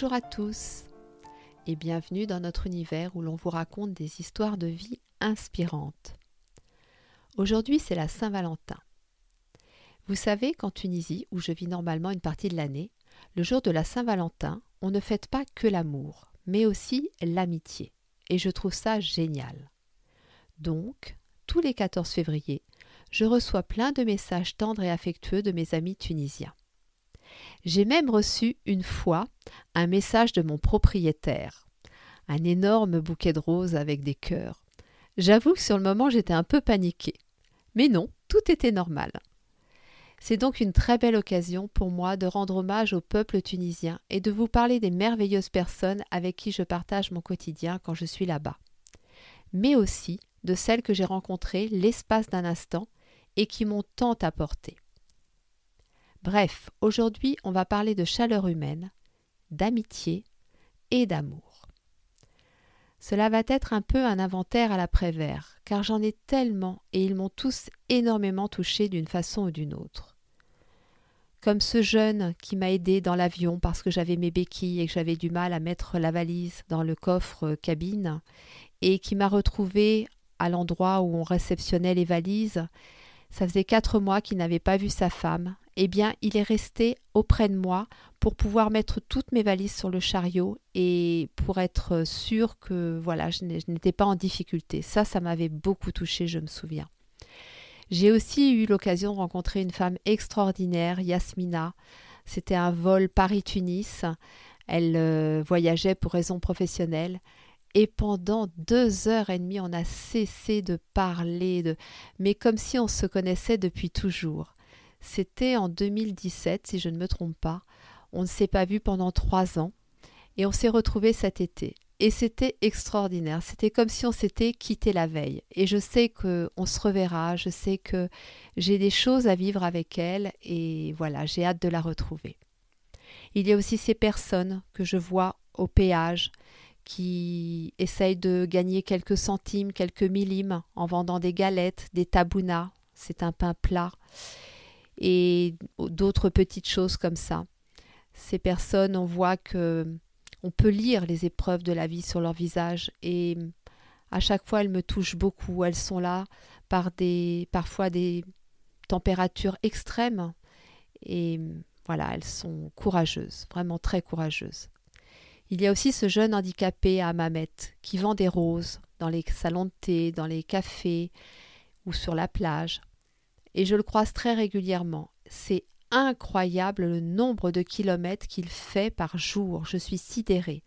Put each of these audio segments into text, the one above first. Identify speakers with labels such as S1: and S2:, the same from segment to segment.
S1: Bonjour à tous et bienvenue dans notre univers où l'on vous raconte des histoires de vie inspirantes. Aujourd'hui c'est la Saint-Valentin. Vous savez qu'en Tunisie, où je vis normalement une partie de l'année, le jour de la Saint-Valentin, on ne fête pas que l'amour, mais aussi l'amitié. Et je trouve ça génial. Donc, tous les 14 février, je reçois plein de messages tendres et affectueux de mes amis tunisiens. J'ai même reçu une fois un message de mon propriétaire, un énorme bouquet de roses avec des cœurs. J'avoue que sur le moment j'étais un peu paniquée. Mais non, tout était normal. C'est donc une très belle occasion pour moi de rendre hommage au peuple tunisien et de vous parler des merveilleuses personnes avec qui je partage mon quotidien quand je suis là-bas. Mais aussi de celles que j'ai rencontrées l'espace d'un instant et qui m'ont tant apporté. Bref, aujourd'hui on va parler de chaleur humaine, d'amitié et d'amour. Cela va être un peu un inventaire à l'après-vert, car j'en ai tellement et ils m'ont tous énormément touché d'une façon ou d'une autre. Comme ce jeune qui m'a aidé dans l'avion parce que j'avais mes béquilles et que j'avais du mal à mettre la valise dans le coffre cabine, et qui m'a retrouvé à l'endroit où on réceptionnait les valises. Ça faisait quatre mois qu'il n'avait pas vu sa femme eh bien, il est resté auprès de moi pour pouvoir mettre toutes mes valises sur le chariot et pour être sûr que voilà, je n'étais pas en difficulté. Ça, ça m'avait beaucoup touché, je me souviens. J'ai aussi eu l'occasion de rencontrer une femme extraordinaire, Yasmina. C'était un vol Paris-Tunis. Elle euh, voyageait pour raisons professionnelles. Et pendant deux heures et demie, on a cessé de parler, mais comme si on se connaissait depuis toujours. C'était en 2017, si je ne me trompe pas. On ne s'est pas vu pendant trois ans et on s'est retrouvés cet été. Et c'était extraordinaire. C'était comme si on s'était quitté la veille. Et je sais qu'on se reverra. Je sais que j'ai des choses à vivre avec elle. Et voilà, j'ai hâte de la retrouver. Il y a aussi ces personnes que je vois au péage qui essayent de gagner quelques centimes, quelques millimes en vendant des galettes, des tabounas. C'est un pain plat et d'autres petites choses comme ça. Ces personnes, on voit que on peut lire les épreuves de la vie sur leur visage et à chaque fois elles me touchent beaucoup. Elles sont là par des parfois des températures extrêmes et voilà, elles sont courageuses, vraiment très courageuses. Il y a aussi ce jeune handicapé à Mamet qui vend des roses dans les salons de thé, dans les cafés ou sur la plage et je le croise très régulièrement. C'est incroyable le nombre de kilomètres qu'il fait par jour. Je suis sidérée.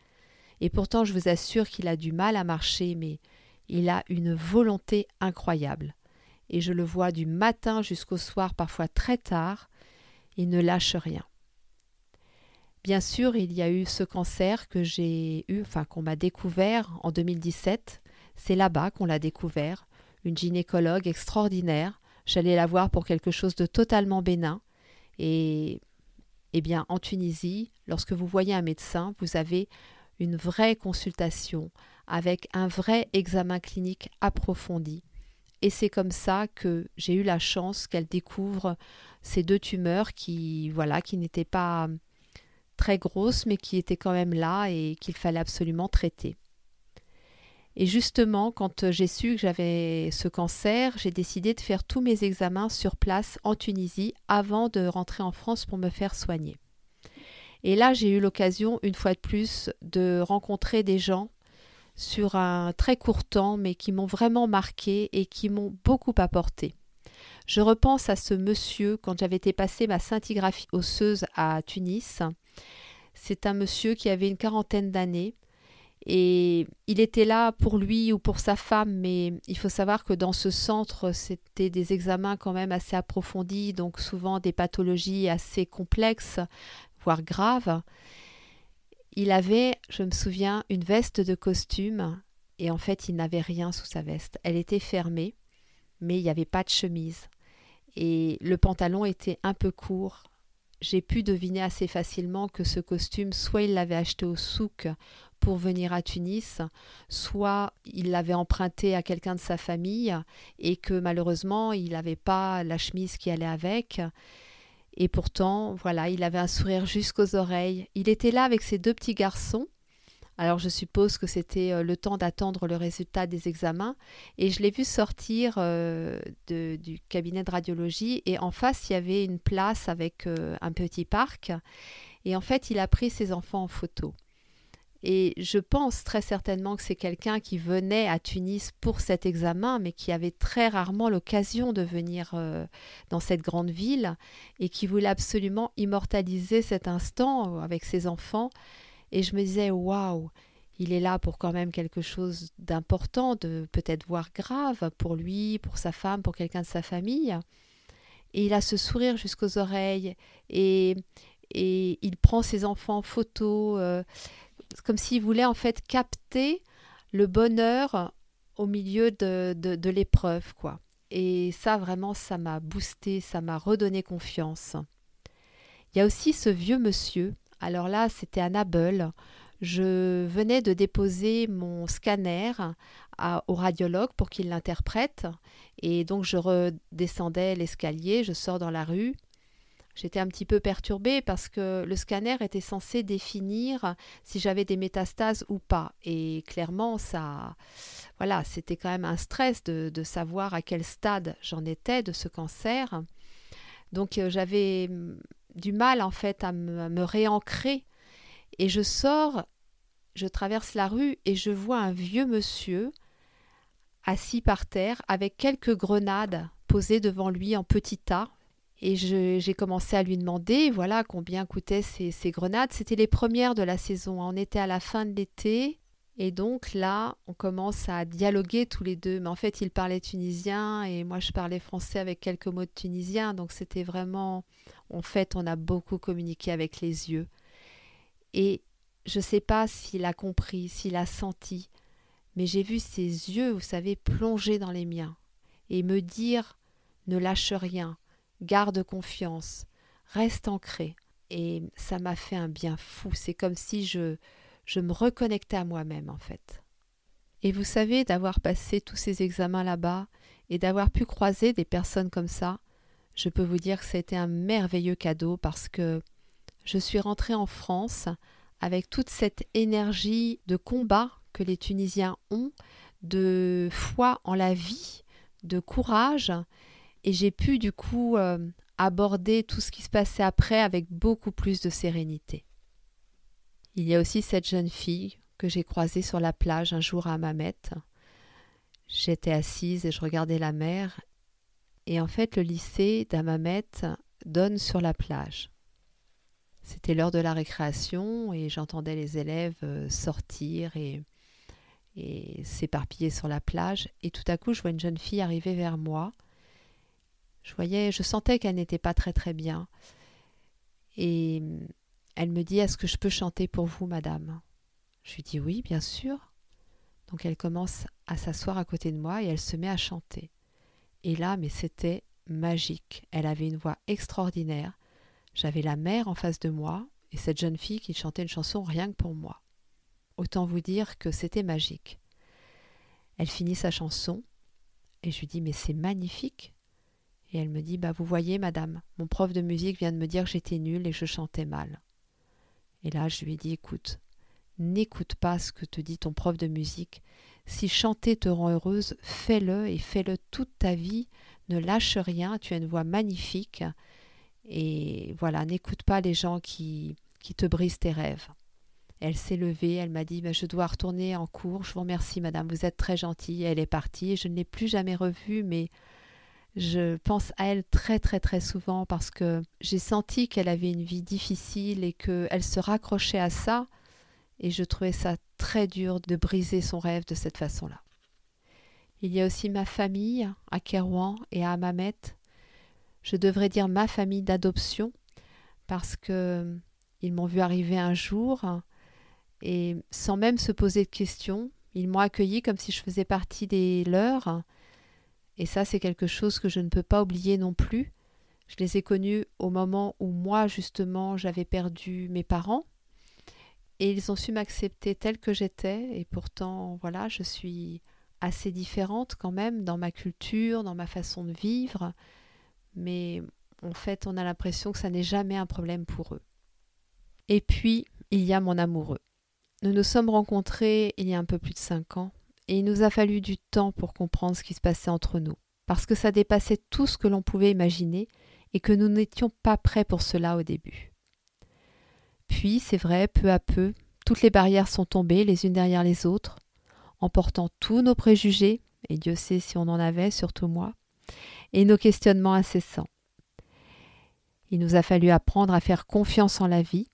S1: Et pourtant, je vous assure qu'il a du mal à marcher, mais il a une volonté incroyable. Et je le vois du matin jusqu'au soir, parfois très tard. Il ne lâche rien. Bien sûr, il y a eu ce cancer que j'ai eu, enfin qu'on m'a découvert en 2017. C'est là-bas qu'on l'a découvert. Une gynécologue extraordinaire J'allais la voir pour quelque chose de totalement bénin. Et eh bien, en Tunisie, lorsque vous voyez un médecin, vous avez une vraie consultation avec un vrai examen clinique approfondi. Et c'est comme ça que j'ai eu la chance qu'elle découvre ces deux tumeurs qui, voilà, qui n'étaient pas très grosses, mais qui étaient quand même là et qu'il fallait absolument traiter. Et justement, quand euh, j'ai su que j'avais ce cancer, j'ai décidé de faire tous mes examens sur place en Tunisie avant de rentrer en France pour me faire soigner. Et là, j'ai eu l'occasion, une fois de plus, de rencontrer des gens sur un très court temps, mais qui m'ont vraiment marqué et qui m'ont beaucoup apporté. Je repense à ce monsieur quand j'avais été passer ma scintigraphie osseuse à Tunis. C'est un monsieur qui avait une quarantaine d'années Et il était là pour lui ou pour sa femme, mais il faut savoir que dans ce centre, c'était des examens quand même assez approfondis, donc souvent des pathologies assez complexes, voire graves. Il avait, je me souviens, une veste de costume, et en fait, il n'avait rien sous sa veste. Elle était fermée, mais il n'y avait pas de chemise. Et le pantalon était un peu court. J'ai pu deviner assez facilement que ce costume, soit il l'avait acheté au souk pour venir à Tunis, soit il l'avait emprunté à quelqu'un de sa famille et que malheureusement il n'avait pas la chemise qui allait avec. Et pourtant, voilà, il avait un sourire jusqu'aux oreilles. Il était là avec ses deux petits garçons. Alors je suppose que c'était euh, le temps d'attendre le résultat des examens. Et je l'ai vu sortir euh, du cabinet de radiologie. Et en face, il y avait une place avec euh, un petit parc. Et en fait, il a pris ses enfants en photo. Et je pense très certainement que c'est quelqu'un qui venait à Tunis pour cet examen, mais qui avait très rarement l'occasion de venir euh, dans cette grande ville et qui voulait absolument immortaliser cet instant avec ses enfants. Et je me disais, waouh, il est là pour quand même quelque chose d'important, de peut-être voire grave pour lui, pour sa femme, pour quelqu'un de sa famille. Et il a ce sourire jusqu'aux oreilles et, et il prend ses enfants en photo. Euh, comme s'il voulait en fait capter le bonheur au milieu de, de, l'épreuve, quoi. Et ça, vraiment, ça m'a boosté, ça m'a redonné confiance. Il y a aussi ce vieux monsieur. Alors là, c'était à Nabeul. Je venais de déposer mon scanner au radiologue pour qu'il l'interprète. Et donc, je redescendais l'escalier, je sors dans la rue. J'étais un petit peu perturbée parce que le scanner était censé définir si j'avais des métastases ou pas. Et clairement, ça, voilà, c'était quand même un stress de, savoir à quel stade j'en étais de ce cancer. Donc euh, j'avais mm, du mal en fait à me réancrer. Et je sors, je traverse la rue et je vois un vieux monsieur assis par terre avec quelques grenades posées devant lui en petits tas et j'ai commencé à lui demander, voilà, combien coûtaient ces, grenades. C'était les premières de la saison. On était à la fin de l'été. Et donc là, on commence à dialoguer tous les deux. Mais en fait, il parlait tunisien et moi, je parlais français avec quelques mots de tunisien. Donc c'était vraiment... En fait, on a beaucoup communiqué avec les yeux. Et je ne sais pas s'il a compris, s'il a senti, mais j'ai vu ses yeux, vous savez, plonger dans les miens et me dire ne lâche rien, garde confiance, reste ancré. Et ça m'a fait un bien fou. C'est comme si je, je me reconnectais à moi-même, en fait. Et vous savez, d'avoir passé tous ces examens là-bas et d'avoir pu croiser des personnes comme ça, je peux vous dire que c'était un merveilleux cadeau parce que je suis rentrée en France avec toute cette énergie de combat que les Tunisiens ont, de foi en la vie, de courage et j'ai pu du coup euh, aborder tout ce qui se passait après avec beaucoup plus de sérénité. Il y a aussi cette jeune fille que j'ai croisée sur la plage un jour à Mamet. J'étais assise et je regardais la mer et en fait le lycée d'Amamet donne sur la plage. C'était l'heure de la récréation et j'entendais les élèves euh, sortir et, et s'éparpiller sur la plage. Et tout à coup, je vois une jeune fille arriver vers moi je voyais, je sentais qu'elle n'était pas très très bien. Et mm, elle me dit Est-ce que je peux chanter pour vous, madame? Je lui dis Oui, bien sûr. Donc elle commence à s'asseoir à côté de moi et elle se met à chanter. Et là, mais c'était magique. Elle avait une voix extraordinaire. J'avais la mère en face de moi et cette jeune fille qui chantait une chanson rien que pour moi. Autant vous dire que c'était magique. Elle finit sa chanson et je lui dis Mais c'est magnifique. Et elle me dit Bah, vous voyez, madame, mon prof de musique vient de me dire que j'étais nulle et je chantais mal. Et là, je lui ai dit Écoute, n'écoute pas ce que te dit ton prof de musique. Si chanter te rend heureuse, fais-le et fais-le toute ta vie. Ne lâche rien, tu as une voix magnifique. Et voilà, n'écoute pas les gens qui, qui te brisent tes rêves. Elle s'est levée, elle m'a dit bah, Je dois retourner en cours. Je vous remercie, madame, vous êtes très gentille. Elle est partie. Je ne l'ai plus jamais revue, mais je pense à elle très très très souvent parce que j'ai senti qu'elle avait une vie difficile et qu'elle se raccrochait à ça et je trouvais ça très dur de briser son rêve de cette façon-là. Il y a aussi ma famille à Kerouan et à Amamet. Je devrais dire ma famille d'adoption parce que ils m'ont vu arriver un jour et sans même se poser de questions, ils m'ont accueilli comme si je faisais partie des leurs. Et ça, c'est quelque chose que je ne peux pas oublier non plus. Je les ai connus au moment où moi, justement, j'avais perdu mes parents. Et ils ont su m'accepter telle que j'étais. Et pourtant, voilà, je suis assez différente quand même dans ma culture, dans ma façon de vivre. Mais en fait, on a l'impression que ça n'est jamais un problème pour eux. Et puis, il y a mon amoureux. Nous nous sommes rencontrés il y a un peu plus de cinq ans, et il nous a fallu du temps pour comprendre ce qui se passait entre nous, parce que ça dépassait tout ce que l'on pouvait imaginer, et que nous n'étions pas prêts pour cela au début. Puis, c'est vrai, peu à peu, toutes les barrières sont tombées les unes derrière les autres, emportant tous nos préjugés, et Dieu sait si on en avait, surtout moi, et nos questionnements incessants. Il nous a fallu apprendre à faire confiance en la vie,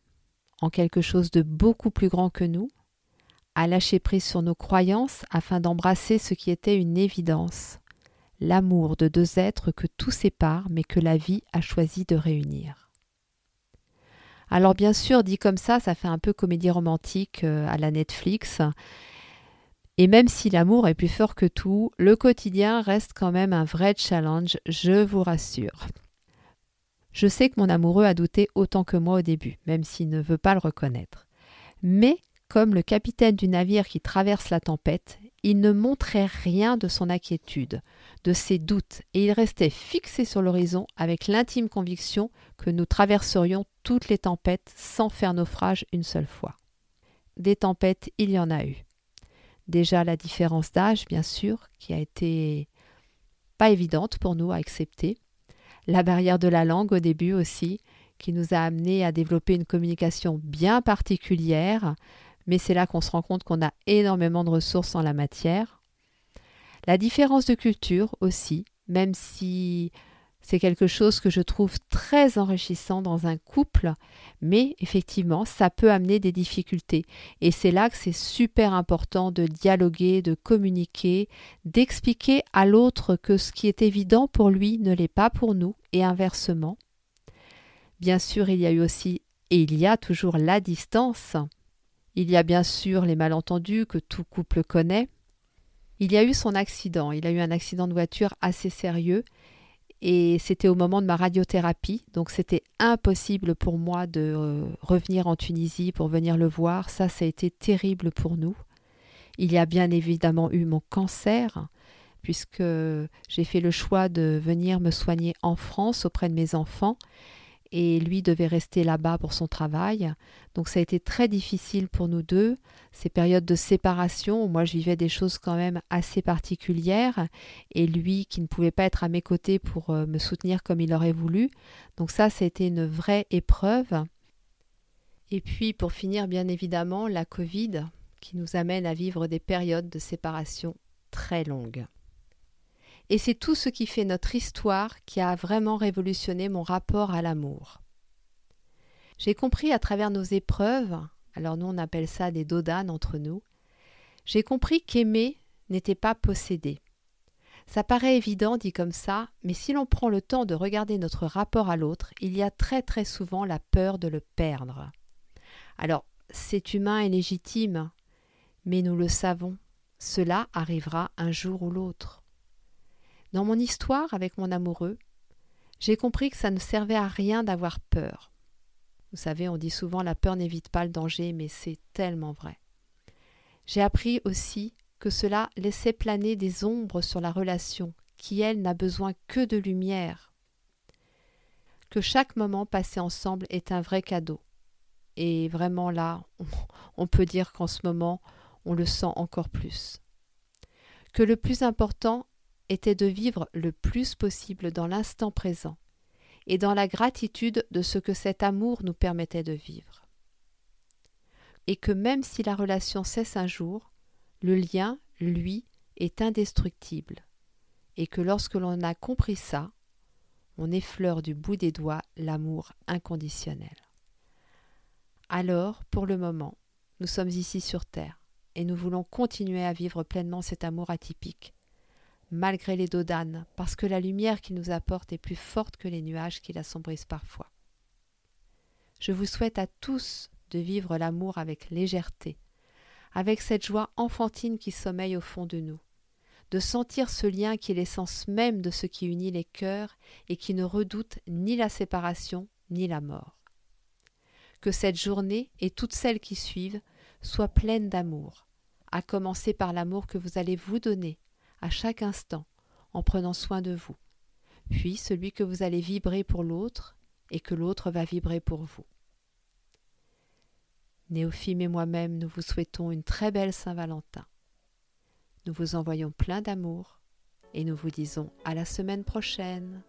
S1: en quelque chose de beaucoup plus grand que nous, à lâcher prise sur nos croyances afin d'embrasser ce qui était une évidence, l'amour de deux êtres que tout sépare mais que la vie a choisi de réunir. Alors bien sûr, dit comme ça, ça fait un peu comédie romantique euh, à la Netflix. Et même si l'amour est plus fort que tout, le quotidien reste quand même un vrai challenge, je vous rassure. Je sais que mon amoureux a douté autant que moi au début, même s'il ne veut pas le reconnaître. Mais, comme le capitaine du navire qui traverse la tempête, il ne montrait rien de son inquiétude, de ses doutes, et il restait fixé sur l'horizon avec l'intime conviction que nous traverserions toutes les tempêtes sans faire naufrage une seule fois. Des tempêtes, il y en a eu. Déjà la différence d'âge, bien sûr, qui a été pas évidente pour nous à accepter, la barrière de la langue au début aussi, qui nous a amené à développer une communication bien particulière, mais c'est là qu'on se rend compte qu'on a énormément de ressources en la matière. La différence de culture aussi, même si c'est quelque chose que je trouve très enrichissant dans un couple, mais effectivement, ça peut amener des difficultés. Et c'est là que c'est super important de dialoguer, de communiquer, d'expliquer à l'autre que ce qui est évident pour lui ne l'est pas pour nous, et inversement. Bien sûr, il y a eu aussi, et il y a toujours la distance. Il y a bien sûr les malentendus que tout couple connaît. Il y a eu son accident, il a eu un accident de voiture assez sérieux, et c'était au moment de ma radiothérapie, donc c'était impossible pour moi de euh, revenir en Tunisie pour venir le voir. Ça, ça a été terrible pour nous. Il y a bien évidemment eu mon cancer, puisque j'ai fait le choix de venir me soigner en France auprès de mes enfants et lui devait rester là-bas pour son travail. Donc ça a été très difficile pour nous deux, ces périodes de séparation où moi je vivais des choses quand même assez particulières et lui qui ne pouvait pas être à mes côtés pour euh, me soutenir comme il aurait voulu. Donc ça, été une vraie épreuve. Et puis pour finir, bien évidemment, la Covid qui nous amène à vivre des périodes de séparation très longues. Et c'est tout ce qui fait notre histoire qui a vraiment révolutionné mon rapport à l'amour. J'ai compris à travers nos épreuves, alors nous on appelle ça des dodanes entre nous, j'ai compris qu'aimer n'était pas posséder. Ça paraît évident dit comme ça, mais si l'on prend le temps de regarder notre rapport à l'autre, il y a très très souvent la peur de le perdre. Alors, c'est humain et légitime, mais nous le savons, cela arrivera un jour ou l'autre. Dans mon histoire avec mon amoureux, j'ai compris que ça ne servait à rien d'avoir peur. Vous savez, on dit souvent la peur n'évite pas le danger, mais c'est tellement vrai. J'ai appris aussi que cela laissait planer des ombres sur la relation, qui, elle, n'a besoin que de lumière. Que chaque moment passé ensemble est un vrai cadeau. Et vraiment là, on peut dire qu'en ce moment, on le sent encore plus. Que le plus important était de vivre le plus possible dans l'instant présent et dans la gratitude de ce que cet amour nous permettait de vivre. Et que même si la relation cesse un jour, le lien, lui, est indestructible, et que lorsque l'on a compris ça, on effleure du bout des doigts l'amour inconditionnel. Alors, pour le moment, nous sommes ici sur Terre, et nous voulons continuer à vivre pleinement cet amour atypique, malgré les dos d'âne, parce que la lumière qu'il nous apporte est plus forte que les nuages qui l'assombrissent parfois. Je vous souhaite à tous de vivre l'amour avec légèreté, avec cette joie enfantine qui sommeille au fond de nous, de sentir ce lien qui est l'essence même de ce qui unit les cœurs et qui ne redoute ni la séparation ni la mort. Que cette journée et toutes celles qui suivent soient pleines d'amour, à commencer par l'amour que vous allez vous donner à chaque instant en prenant soin de vous, puis celui que vous allez vibrer pour l'autre et que l'autre va vibrer pour vous. Néophime et moi-même, nous vous souhaitons une très belle Saint-Valentin. Nous vous envoyons plein d'amour et nous vous disons à la semaine prochaine.